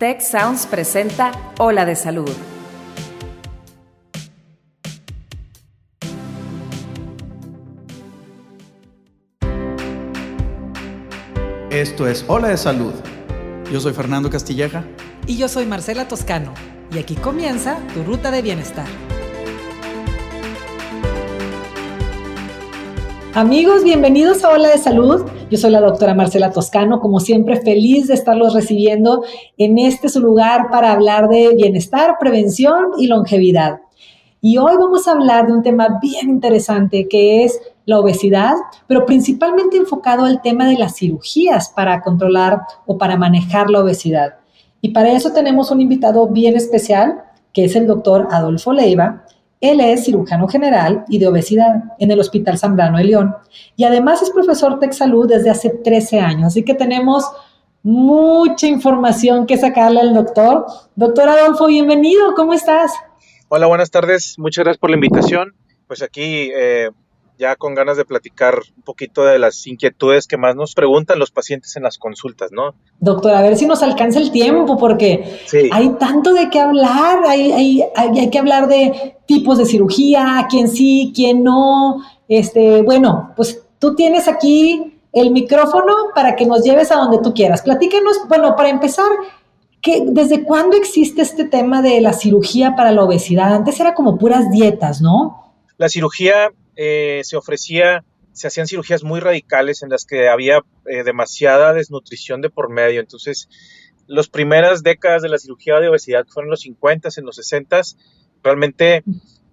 Tech Sounds presenta Ola de Salud. Esto es Ola de Salud. Yo soy Fernando Castilleja. Y yo soy Marcela Toscano. Y aquí comienza tu ruta de bienestar. Amigos, bienvenidos a Ola de Salud. Yo soy la doctora Marcela Toscano, como siempre feliz de estarlos recibiendo en este su lugar para hablar de bienestar, prevención y longevidad. Y hoy vamos a hablar de un tema bien interesante que es la obesidad, pero principalmente enfocado al tema de las cirugías para controlar o para manejar la obesidad. Y para eso tenemos un invitado bien especial, que es el doctor Adolfo Leiva, él es cirujano general y de obesidad en el Hospital Zambrano de León y además es profesor de Salud desde hace 13 años. Así que tenemos mucha información que sacarle al doctor. Doctor Adolfo, bienvenido, ¿cómo estás? Hola, buenas tardes, muchas gracias por la invitación. Pues aquí eh, ya con ganas de platicar un poquito de las inquietudes que más nos preguntan los pacientes en las consultas, ¿no? Doctor, a ver si nos alcanza el tiempo, porque hay tanto de qué hablar, hay, hay, hay, que hablar de tipos de cirugía, quién sí, quién no. Este, bueno, pues tú tienes aquí el micrófono para que nos lleves a donde tú quieras. Platícanos, bueno, para empezar, ¿qué, ¿desde cuándo existe este tema de la cirugía para la obesidad? Antes era como puras dietas, ¿no? La cirugía eh, se ofrecía, se hacían cirugías muy radicales en las que había eh, demasiada desnutrición de por medio. Entonces, las primeras décadas de la cirugía de obesidad fueron los 50, en los 60, realmente,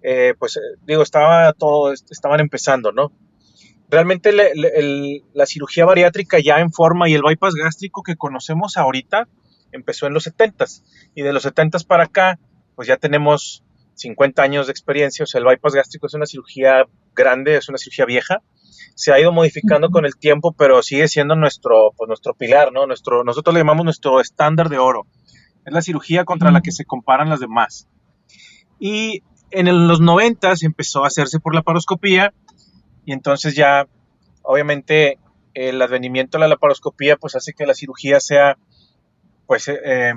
eh, pues digo, estaba todo, estaban empezando, ¿no? Realmente la cirugía bariátrica ya en forma y el bypass gástrico que conocemos ahorita empezó en los 70 y de los 70 para acá, pues ya tenemos 50 años de experiencia, o sea, el bypass gástrico es una cirugía grande, es una cirugía vieja, se ha ido modificando con el tiempo, pero sigue siendo nuestro, pues, nuestro pilar, ¿no? Nuestro, nosotros le llamamos nuestro estándar de oro. Es la cirugía contra la que se comparan las demás. Y en los 90 empezó a hacerse por la paroscopía y entonces ya, obviamente, el advenimiento de la laparoscopía pues hace que la cirugía sea pues eh,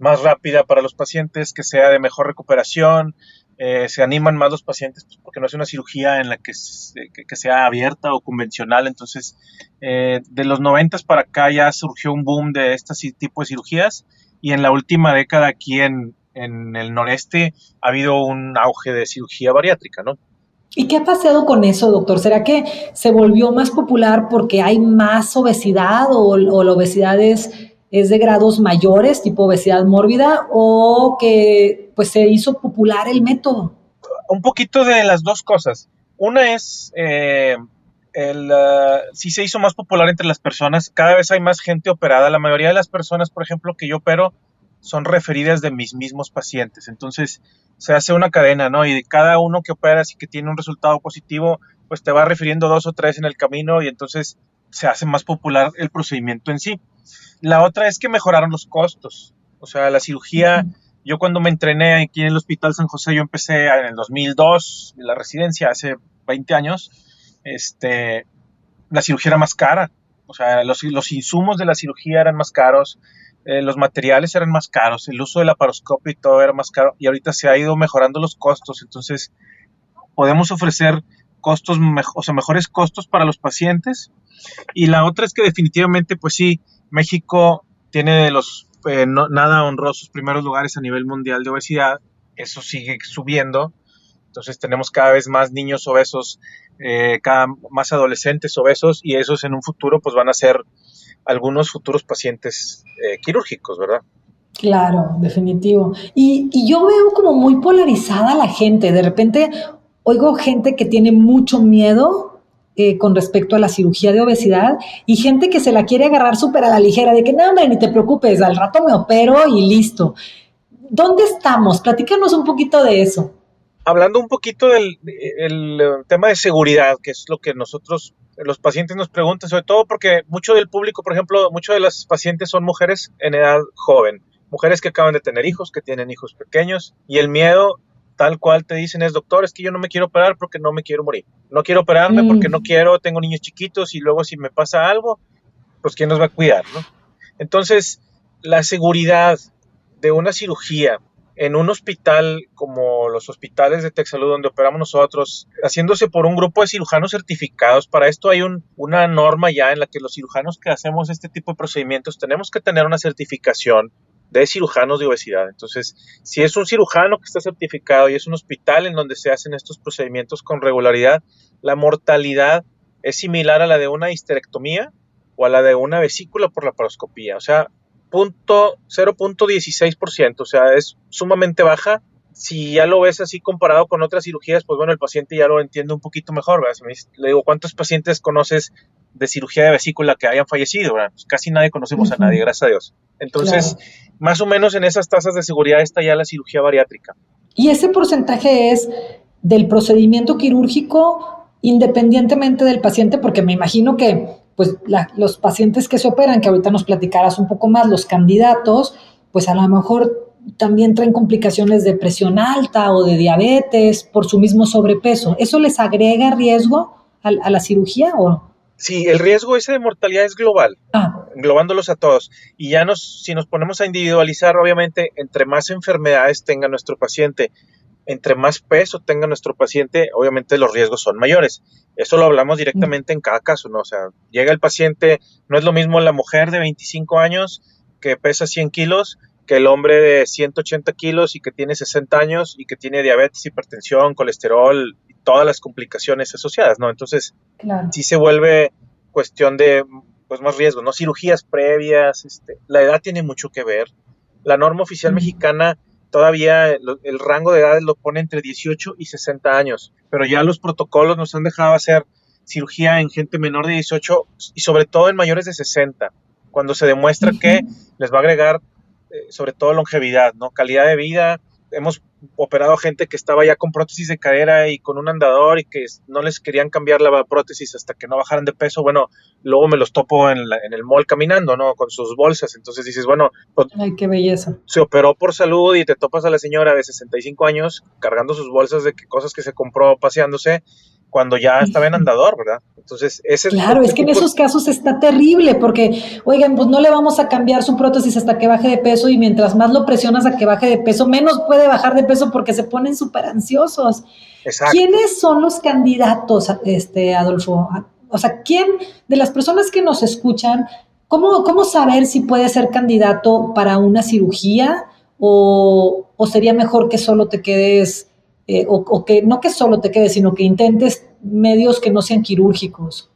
más rápida para los pacientes, que sea de mejor recuperación, eh, se animan más los pacientes pues, porque no es una cirugía en la que, sea abierta o convencional. Entonces, eh, de los 90 para acá ya surgió un boom de este tipo de cirugías y en la última década aquí en, en el noreste ha habido un auge de cirugía bariátrica, ¿no? ¿Y qué ha pasado con eso, doctor? ¿Será que se volvió más popular porque hay más obesidad o, o la obesidad es es de grados mayores, tipo obesidad mórbida, o que pues se hizo popular el método? Un poquito de las dos cosas. Una es, eh, el, uh, sí se hizo más popular entre las personas, cada vez hay más gente operada, la mayoría de las personas, por ejemplo, que yo opero, son referidas de mis mismos pacientes, entonces se hace una cadena, ¿no? Y cada uno que operas y que tiene un resultado positivo, pues te va refiriendo dos o tres en el camino y entonces se hace más popular el procedimiento en sí. La otra es que mejoraron los costos. O sea, la cirugía, yo cuando me entrené aquí en el Hospital San José, yo empecé en el 2002, en la residencia, hace 20 años, este, la cirugía era más cara. O sea, los, insumos de la cirugía eran más caros, eh, los materiales eran más caros, el uso de la paroscopio y todo era más caro. Y ahorita se ha ido mejorando los costos. Entonces, podemos ofrecer costos, o sea, mejores costos para los pacientes. Y la otra es que definitivamente, pues sí, México tiene los eh, nada honrosos primeros lugares a nivel mundial de obesidad. Eso sigue subiendo. Entonces tenemos cada vez más niños obesos, eh, cada más adolescentes obesos y esos en un futuro pues van a ser algunos futuros pacientes eh, quirúrgicos, ¿verdad? Claro, definitivo. Y, yo veo como muy polarizada la gente. De repente oigo gente que tiene mucho miedo eh, con respecto a la cirugía de obesidad y gente que se la quiere agarrar súper a la ligera, de que no, hombre, ni te preocupes, al rato me opero y listo. ¿Dónde estamos? Platícanos un poquito de eso. Hablando un poquito del el tema de seguridad, que es lo que nosotros, los pacientes nos preguntan, sobre todo porque mucho del público, por ejemplo, muchos de las pacientes son mujeres en edad joven, mujeres que acaban de tener hijos, que tienen hijos pequeños, y el miedo tal cual te dicen es, doctor, es que yo no me quiero operar porque no me quiero morir. No quiero operarme porque mm. no quiero, tengo niños chiquitos y luego si me pasa algo, pues ¿quién nos va a cuidar? ¿no? Entonces, la seguridad de una cirugía en un hospital como los hospitales de Texalud donde operamos nosotros, haciéndose por un grupo de cirujanos certificados. Para esto hay una norma ya en la que los cirujanos que hacemos este tipo de procedimientos tenemos que tener una certificación de cirujanos de obesidad. Entonces, si es un cirujano que está certificado y es un hospital en donde se hacen estos procedimientos con regularidad, la mortalidad es similar a la de una histerectomía o a la de una vesícula por la paroscopía. O sea, 0.16%, o sea, es sumamente baja. Si ya lo ves así comparado con otras cirugías, pues bueno, el paciente ya lo entiende un poquito mejor, ¿verdad? le digo, ¿cuántos pacientes conoces de cirugía de vesícula que hayan fallecido? Pues casi nadie conocemos a nadie, gracias a Dios. Entonces, más o menos en esas tasas de seguridad está ya la cirugía bariátrica. ¿Y ese porcentaje es del procedimiento quirúrgico independientemente del paciente? Porque me imagino que pues los pacientes que se operan, que ahorita nos platicarás un poco más, los candidatos, pues a lo mejor también traen complicaciones de presión alta o de diabetes por su mismo sobrepeso. ¿Eso les agrega riesgo a, la cirugía o Sí, el riesgo ese de mortalidad es global, ah. englobándolos a todos. Y ya nos, si nos ponemos a individualizar, obviamente, entre más enfermedades tenga nuestro paciente, entre más peso tenga nuestro paciente, obviamente los riesgos son mayores. Eso lo hablamos directamente en cada caso, ¿no? O sea, llega el paciente, no es lo mismo la mujer de 25 años que pesa 100 kilos que el hombre de 180 kilos y que tiene 60 años y que tiene diabetes, hipertensión, colesterol todas las complicaciones asociadas, ¿no? Entonces, sí se vuelve cuestión de pues más riesgo, ¿no? Cirugías previas, este, la edad tiene mucho que ver. La norma oficial mexicana todavía el rango de edades lo pone entre 18 y 60 años, pero ya los protocolos nos han dejado hacer cirugía en gente menor de 18 y sobre todo en mayores de 60, cuando se demuestra que les va a agregar eh, sobre todo longevidad, ¿no? Calidad de vida. Hemos operado a gente que estaba ya con prótesis de cadera y con un andador y que no les querían cambiar la prótesis hasta que no bajaran de peso. Bueno, luego me los topo en, en el mall caminando, ¿no? Con sus bolsas. Entonces dices, bueno, pues, Ay, qué belleza. Se operó por salud y te topas a la señora de 65 años cargando sus bolsas de cosas que se compró paseándose cuando ya estaba en andador, ¿verdad? Entonces, ese Claro, es que en esos casos está terrible porque, oigan, pues no le vamos a cambiar su prótesis hasta que baje de peso y mientras más lo presionas a que baje de peso, menos puede bajar de peso porque se ponen súper ansiosos. Exacto. ¿Quiénes son los candidatos, este, Adolfo? O sea, ¿quién de las personas que nos escuchan, cómo, cómo saber si puede ser candidato para una cirugía o, o sería mejor que solo te quedes eh, o, que no que solo te quedes, sino que intentes medios que no sean quirúrgicos?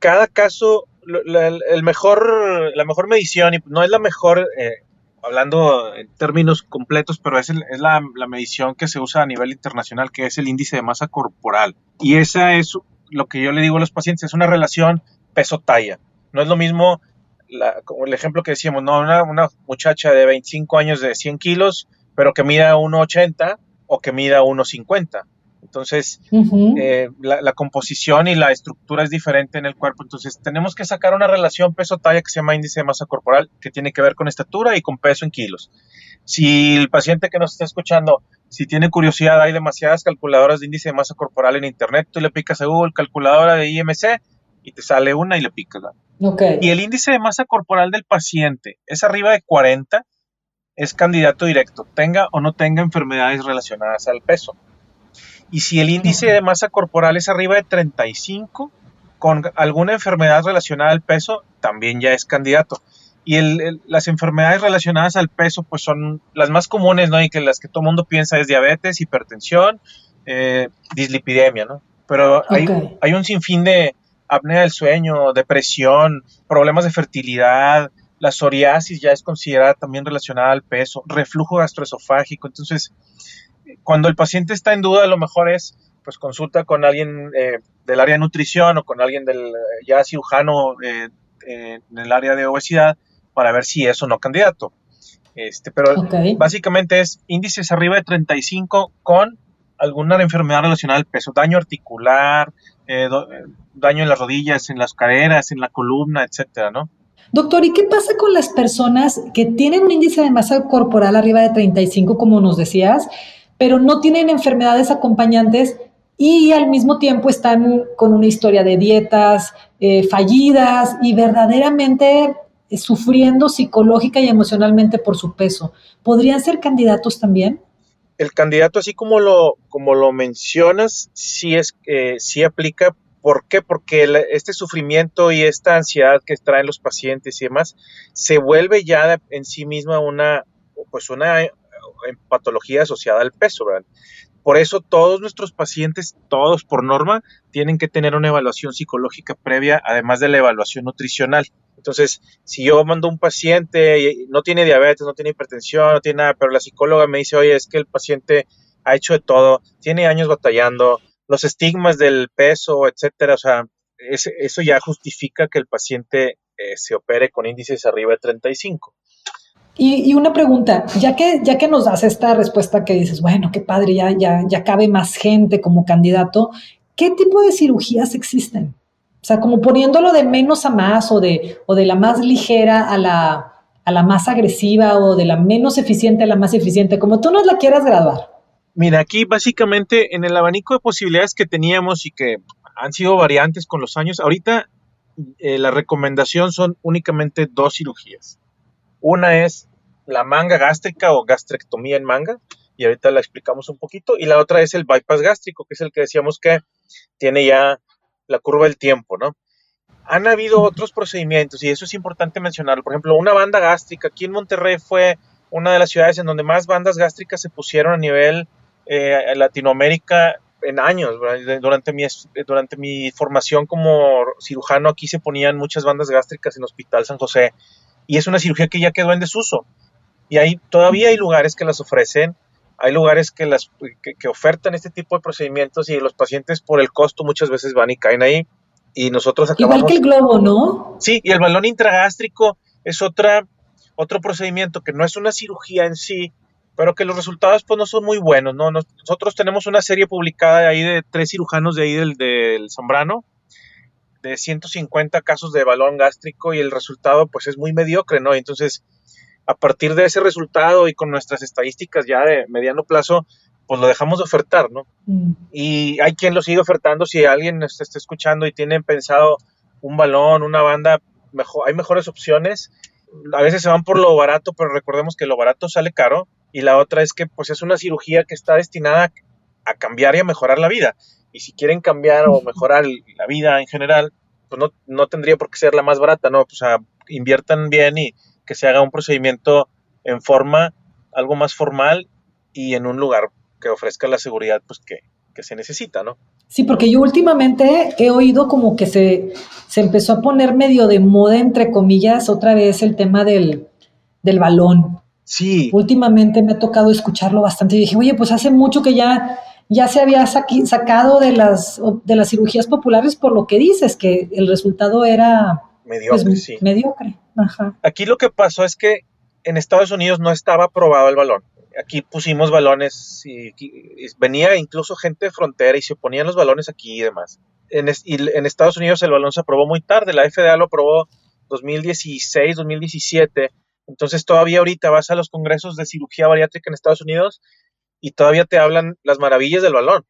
Cada caso, la, el mejor, la mejor medición, y no es la mejor, eh, hablando en términos completos, pero es, es la, la, medición que se usa a nivel internacional, que es el índice de masa corporal. Y esa es lo que yo le digo a los pacientes, es una relación peso-talla. No es lo mismo, como el ejemplo que decíamos, no, una, una muchacha de 25 años de 100 kilos, pero que mida 1,80 o que mida 1,50. Entonces, eh, la, composición y la estructura es diferente en el cuerpo. Entonces, tenemos que sacar una relación peso-talla que se llama índice de masa corporal, que tiene que ver con estatura y con peso en kilos. Si el paciente que nos está escuchando, si tiene curiosidad, hay demasiadas calculadoras de índice de masa corporal en Internet. Tú le picas a Google calculadora de IMC y te sale una y le picas. Y el índice de masa corporal del paciente es arriba de 40 es candidato directo, tenga o no tenga enfermedades relacionadas al peso. Y si el índice de masa corporal es arriba de 35, con alguna enfermedad relacionada al peso, también ya es candidato. Y las enfermedades relacionadas al peso, pues son las más comunes, ¿no? Y que las que todo el mundo piensa es diabetes, hipertensión, eh, dislipidemia, ¿no? Pero hay, hay un sinfín de apnea del sueño, depresión, problemas de fertilidad, la psoriasis ya es considerada también relacionada al peso, reflujo gastroesofágico. Entonces, cuando el paciente está en duda, lo mejor es pues consulta con alguien eh, del área de nutrición o con alguien del eh, ya cirujano eh, en el área de obesidad para ver si es o no candidato. Este, pero básicamente es índices arriba de 35 con alguna enfermedad relacionada al peso, daño articular, daño en las rodillas, en las caderas, en la columna, etcétera, ¿no? Doctor, ¿y qué pasa con las personas que tienen un índice de masa corporal arriba de 35, como nos decías, pero no tienen enfermedades acompañantes y al mismo tiempo están con una historia de dietas eh, fallidas y verdaderamente eh, sufriendo psicológica y emocionalmente por su peso, ¿podrían ser candidatos también? El candidato, así como lo, como lo mencionas, sí, es, eh, sí aplica. ¿Por qué? Porque este sufrimiento y esta ansiedad que traen los pacientes y demás se vuelve ya en sí misma una, pues una eh, patología asociada al peso, ¿verdad? Por eso todos nuestros pacientes, todos por norma, tienen que tener una evaluación psicológica previa, además de la evaluación nutricional. Entonces, si yo mando un paciente, no tiene diabetes, no tiene hipertensión, no tiene nada, pero la psicóloga me dice, oye, es que el paciente ha hecho de todo, tiene años batallando, los estigmas del peso, etcétera, o sea, eso ya justifica que el paciente eh, se opere con índices arriba de 35. Y, una pregunta, ya que, ya que nos das esta respuesta que dices, bueno, qué padre, ya, ya, ya cabe más gente como candidato, ¿qué tipo de cirugías existen? O sea, como poniéndolo de menos a más o de, o de la más ligera a la, a la más agresiva o de la menos eficiente a la más eficiente, como tú nos la quieras graduar. Mira, aquí básicamente en el abanico de posibilidades que teníamos y que han sido variantes con los años, ahorita eh, la recomendación son únicamente dos cirugías. Una es la manga gástrica o gastrectomía en manga, y ahorita la explicamos un poquito. Y la otra es el bypass gástrico, que es el que decíamos que tiene ya la curva del tiempo, ¿no? Han habido otros procedimientos y eso es importante mencionarlo. Por ejemplo, una banda gástrica. Aquí en Monterrey fue una de las ciudades en donde más bandas gástricas se pusieron a nivel eh, Latinoamérica en años. Durante mi, durante mi formación como cirujano aquí se ponían muchas bandas gástricas en Hospital San José y es una cirugía que ya quedó en desuso. Y hay, todavía hay lugares que las ofrecen, hay lugares que, las, que, ofertan este tipo de procedimientos y los pacientes por el costo muchas veces van y caen ahí. Y nosotros acabamos... Igual que el globo, ¿no? Sí, y el balón intragástrico es otra, otro procedimiento que no es una cirugía en sí, pero que los resultados pues no son muy buenos, ¿no? Nosotros tenemos una serie publicada de ahí de tres cirujanos de ahí del, del Zambrano, de 150 casos de balón gástrico y el resultado pues es muy mediocre, ¿no? Entonces, a partir de ese resultado y con nuestras estadísticas ya de mediano plazo, pues lo dejamos de ofertar, ¿no? Mm. Y hay quien lo sigue ofertando, si alguien está, está escuchando y tiene pensado un balón, una banda, mejor, hay mejores opciones. A veces se van por lo barato, pero recordemos que lo barato sale caro. Y la otra es que pues es una cirugía que está destinada a cambiar y a mejorar la vida. Y si quieren cambiar o mejorar la vida en general, pues no, no tendría por qué ser la más barata, ¿no? O sea, inviertan bien y que se haga un procedimiento en forma, algo más formal y en un lugar que ofrezca la seguridad pues que, que se necesita, ¿no? Sí, porque yo últimamente he oído como que se, se empezó a poner medio de moda, entre comillas, otra vez el tema del, del balón. Sí. Últimamente me ha tocado escucharlo bastante y dije, oye, pues hace mucho que ya ya se había sacado de las, de las cirugías populares por lo que dices, que el resultado era mediocre. Pues, mediocre. Aquí lo que pasó es que en Estados Unidos no estaba aprobado el balón. Aquí pusimos balones y, venía incluso gente de frontera y se ponían los balones aquí y demás. En, y en Estados Unidos el balón se aprobó muy tarde, la FDA lo aprobó 2016, 2017. Entonces todavía ahorita vas a los congresos de cirugía bariátrica en Estados Unidos y todavía te hablan las maravillas del balón,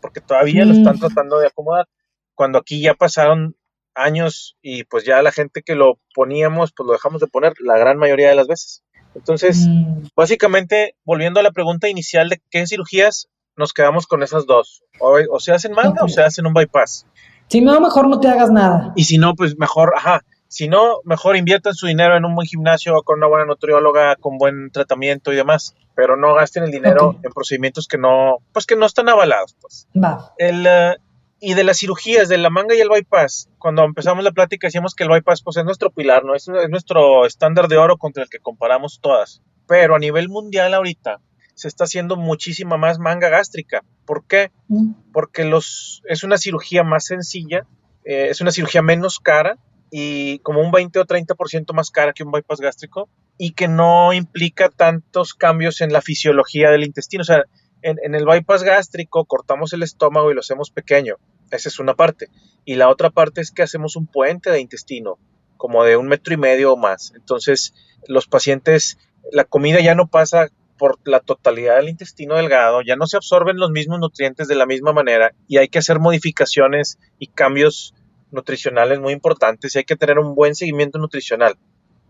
porque todavía lo están mm. tratando de acomodar. Cuando aquí ya pasaron años y pues ya la gente que lo poníamos, pues lo dejamos de poner la gran mayoría de las veces. Entonces, mm. básicamente, volviendo a la pregunta inicial de qué cirugías, nos quedamos con esas dos. O, se hacen manga o se hacen un bypass. Si no, mejor no te hagas nada. Y si no, pues mejor, ajá, si no, mejor inviertan su dinero en un buen gimnasio, con una buena nutrióloga, con buen tratamiento y demás. Pero no gasten el dinero en procedimientos que no, pues que no están avalados, pues. Va. El, eh, y de las cirugías, de la manga y el bypass, cuando empezamos la plática decíamos que el bypass pues, es nuestro pilar, ¿no? Es, es nuestro estándar de oro contra el que comparamos todas. Pero a nivel mundial ahorita se está haciendo muchísima más manga gástrica. ¿Por qué? Mm. Porque los, es una cirugía más sencilla, eh, es una cirugía menos cara, y como un 20 o 30% más cara que un bypass gástrico y que no implica tantos cambios en la fisiología del intestino. O sea, en, el bypass gástrico cortamos el estómago y lo hacemos pequeño. Esa es una parte. Y la otra parte es que hacemos un puente de intestino, como de un metro y medio o más. Entonces, los pacientes, la comida ya no pasa por la totalidad del intestino delgado, ya no se absorben los mismos nutrientes de la misma manera y hay que hacer modificaciones y cambios nutricionales muy importantes y hay que tener un buen seguimiento nutricional.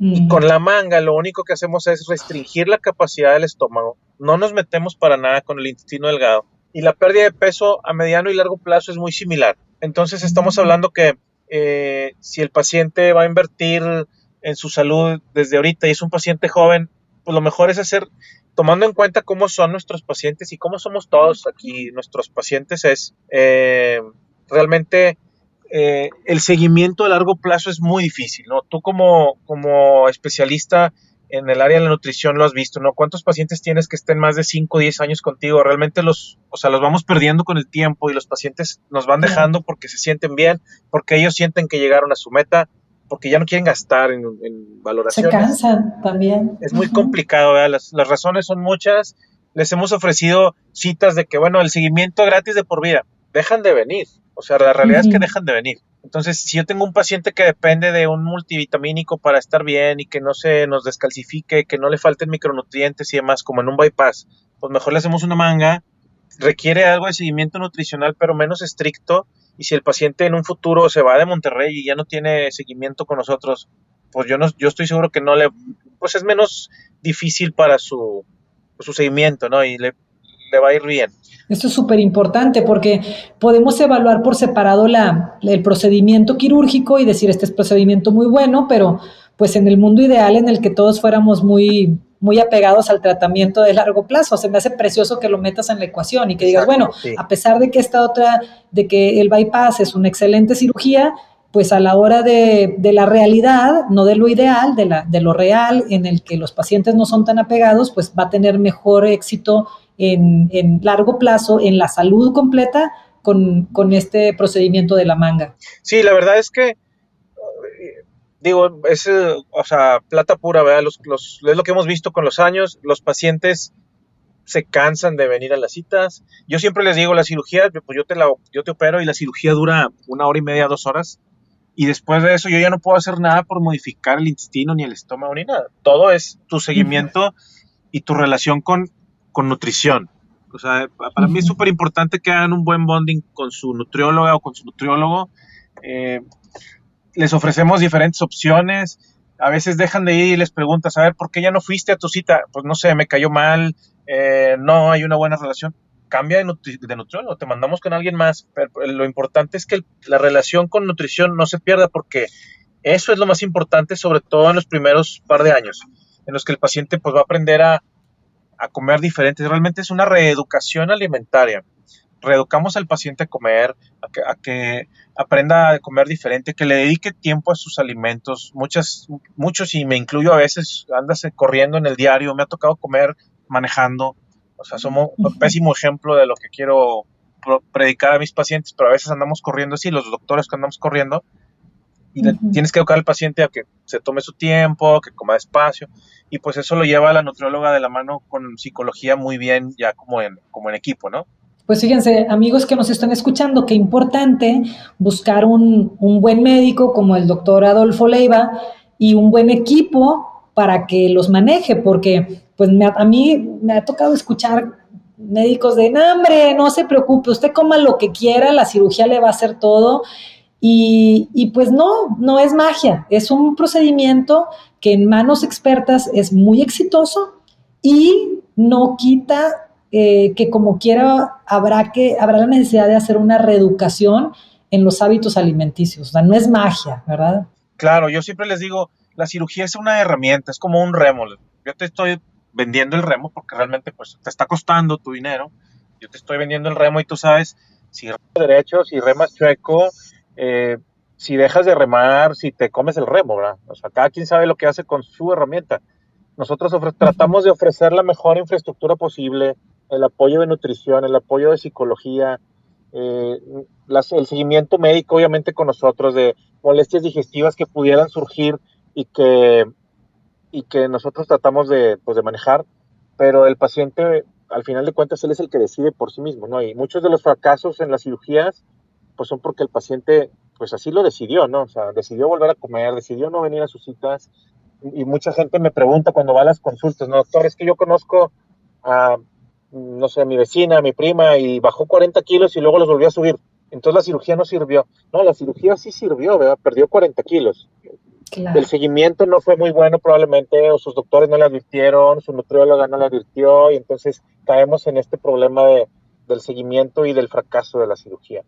Y con la manga lo único que hacemos es restringir la capacidad del estómago. No nos metemos para nada con el intestino delgado. Y la pérdida de peso a mediano y largo plazo es muy similar. Entonces estamos hablando que eh, si el paciente va a invertir en su salud desde ahorita y es un paciente joven, pues lo mejor es hacer, tomando en cuenta cómo son nuestros pacientes y cómo somos todos aquí nuestros pacientes, es eh, realmente eh, el seguimiento a largo plazo es muy difícil, ¿no? Tú como, como especialista en el área de la nutrición lo has visto, ¿no? ¿Cuántos pacientes tienes que estén más de 5 o 10 años contigo? Realmente los, o sea, los vamos perdiendo con el tiempo y los pacientes nos van dejando porque se sienten bien, porque ellos sienten que llegaron a su meta, porque ya no quieren gastar en, en valoraciones. Se cansan también. Es muy complicado, ¿verdad? Las, las razones son muchas. Les hemos ofrecido citas de que, bueno, el seguimiento gratis de por vida. Dejan de venir. O sea, la realidad es que dejan de venir. Entonces, si yo tengo un paciente que depende de un multivitamínico para estar bien y que no se nos descalcifique, que no le falten micronutrientes y demás, como en un bypass, pues mejor le hacemos una manga. Requiere algo de seguimiento nutricional, pero menos estricto. Y si el paciente en un futuro se va de Monterrey y ya no tiene seguimiento con nosotros, pues yo no, yo estoy seguro que no le, pues es menos difícil para su, su seguimiento, ¿no? Y le, le va a ir bien. Esto es súper importante porque podemos evaluar por separado la, el procedimiento quirúrgico y decir este es procedimiento muy bueno, pero pues en el mundo ideal en el que todos fuéramos muy, muy apegados al tratamiento de largo plazo, se me hace precioso que lo metas en la ecuación y que digas, bueno, a pesar de que esta otra, de que el bypass es una excelente cirugía, pues a la hora de, de, la realidad, no de lo ideal, de, la, de lo real, en el que los pacientes no son tan apegados, pues va a tener mejor éxito en, largo plazo en la salud completa con, este procedimiento de la manga. Sí, la verdad es que digo, es, o sea, plata pura, ¿verdad? Los, es lo que hemos visto con los años, los pacientes se cansan de venir a las citas. Yo siempre les digo, la cirugía, pues yo te, la, yo te opero y la cirugía dura una hora y media, dos horas. Y después de eso yo ya no puedo hacer nada por modificar el intestino, ni el estómago, ni nada. Todo es tu seguimiento y tu relación con, con nutrición. O sea, para mí es súper importante que hagan un buen bonding con su nutrióloga o con su nutriólogo. Eh, les ofrecemos diferentes opciones. A veces dejan de ir y les preguntas, a ver, ¿por qué ya no fuiste a tu cita? Pues no sé, me cayó mal, eh, no hay una buena relación. Cambia de, nutriólogo, te mandamos con alguien más. Pero lo importante es que la relación con nutrición no se pierda porque eso es lo más importante, sobre todo en los primeros par de años, en los que el paciente pues va a aprender a, a comer diferente. Realmente es una reeducación alimentaria. Reeducamos al paciente a comer, a que, aprenda a comer diferente, que le dedique tiempo a sus alimentos. Muchas, muchos, y me incluyo a veces, andas corriendo en el diario, me ha tocado comer manejando. O sea, somos un pésimo ejemplo de lo que quiero predicar a mis pacientes, pero a veces andamos corriendo así, los doctores que andamos corriendo, y tienes que educar al paciente a que se tome su tiempo, que coma despacio, y pues eso lo lleva a la nutrióloga de la mano con psicología muy bien, ya como en, como en equipo, ¿no? Pues fíjense, amigos que nos están escuchando, qué importante buscar un, un buen médico como el doctor Adolfo Leiva y un buen equipo para que los maneje, porque pues a mí me ha tocado escuchar médicos de, no, hombre, no se preocupe, usted coma lo que quiera, la cirugía le va a hacer todo y, pues no, no es magia, es un procedimiento que en manos expertas es muy exitoso y no quita eh, que como quiera habrá, que, habrá la necesidad de hacer una reeducación en los hábitos alimenticios. O sea, no es magia, ¿verdad? Claro, yo siempre les digo, la cirugía es una herramienta, es como un remo. Yo te estoy vendiendo el remo porque realmente pues te está costando tu dinero. Yo te estoy vendiendo el remo y tú sabes si remas derecho, si remas chueco, eh, si dejas de remar, si te comes el remo, ¿verdad? O sea, cada quien sabe lo que hace con su herramienta. Nosotros tratamos de ofrecer la mejor infraestructura posible, el apoyo de nutrición, el apoyo de psicología, eh, el seguimiento médico, obviamente, con nosotros, de molestias digestivas que pudieran surgir y que, y que nosotros tratamos de, pues, de manejar, pero el paciente, al final de cuentas, él es el que decide por sí mismo, ¿no? Y muchos de los fracasos en las cirugías pues son porque el paciente, pues así lo decidió, ¿no? O sea, decidió volver a comer, decidió no venir a sus citas. Y mucha gente me pregunta cuando va a las consultas, no, doctor, es que yo conozco a, no sé, a mi vecina, a mi prima, y bajó 40 kilos y luego los volvió a subir. Entonces la cirugía no sirvió. No, la cirugía sí sirvió, ¿verdad? Perdió 40 kilos. El seguimiento no fue muy bueno probablemente, o sus doctores no le advirtieron, su nutrióloga no le advirtió, y entonces caemos en este problema de, del seguimiento y del fracaso de la cirugía.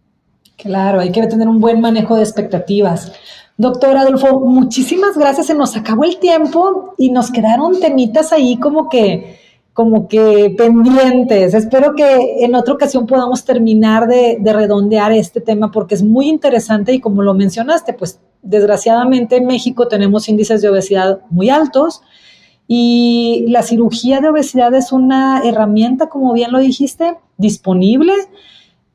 Claro, hay que tener un buen manejo de expectativas. Doctor Adolfo, muchísimas gracias. Se nos acabó el tiempo y nos quedaron temitas ahí como que, como que pendientes. Espero que en otra ocasión podamos terminar de, de redondear este tema porque es muy interesante y como lo mencionaste, pues desgraciadamente en México tenemos índices de obesidad muy altos y la cirugía de obesidad es una herramienta, como bien lo dijiste, disponible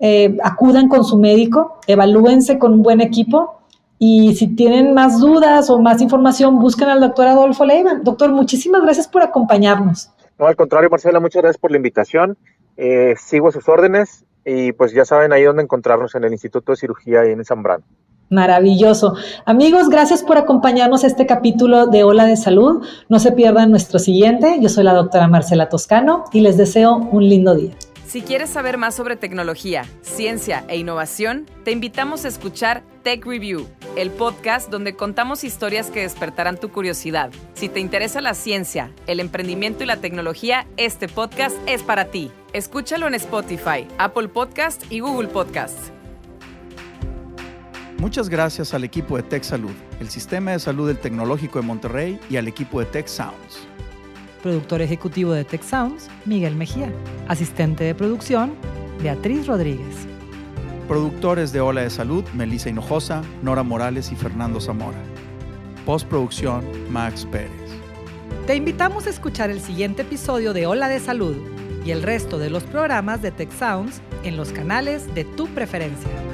eh, acudan con su médico, evalúense con un buen equipo y si tienen más dudas o más información, busquen al doctor Adolfo Leiva. Doctor, muchísimas gracias por acompañarnos. No, al contrario, Marcela, muchas gracias por la invitación. Eh, sigo sus órdenes y pues ya saben ahí dónde encontrarnos en el Instituto de Cirugía y en Zambrano. Maravilloso. Amigos, gracias por acompañarnos a este capítulo de Ola de Salud. No se pierdan nuestro siguiente. Yo soy la doctora Marcela Toscano y les deseo un lindo día. Si quieres saber más sobre tecnología, ciencia e innovación, te invitamos a escuchar Tech Review, el podcast donde contamos historias que despertarán tu curiosidad. Si te interesa la ciencia, el emprendimiento y la tecnología, este podcast es para ti. Escúchalo en Spotify, Apple Podcast y Google Podcast. Muchas gracias al equipo de Tech Salud, el Sistema de Salud del Tecnológico de Monterrey y al equipo de Tech Sounds productor ejecutivo de Tech Sounds, Miguel Mejía, asistente de producción, Beatriz Rodríguez. Productores de Ola de Salud, Melissa Hinojosa, Nora Morales y Fernando Zamora. Postproducción, Max Pérez. Te invitamos a escuchar el siguiente episodio de Ola de Salud y el resto de los programas de Tech Sounds en los canales de tu preferencia.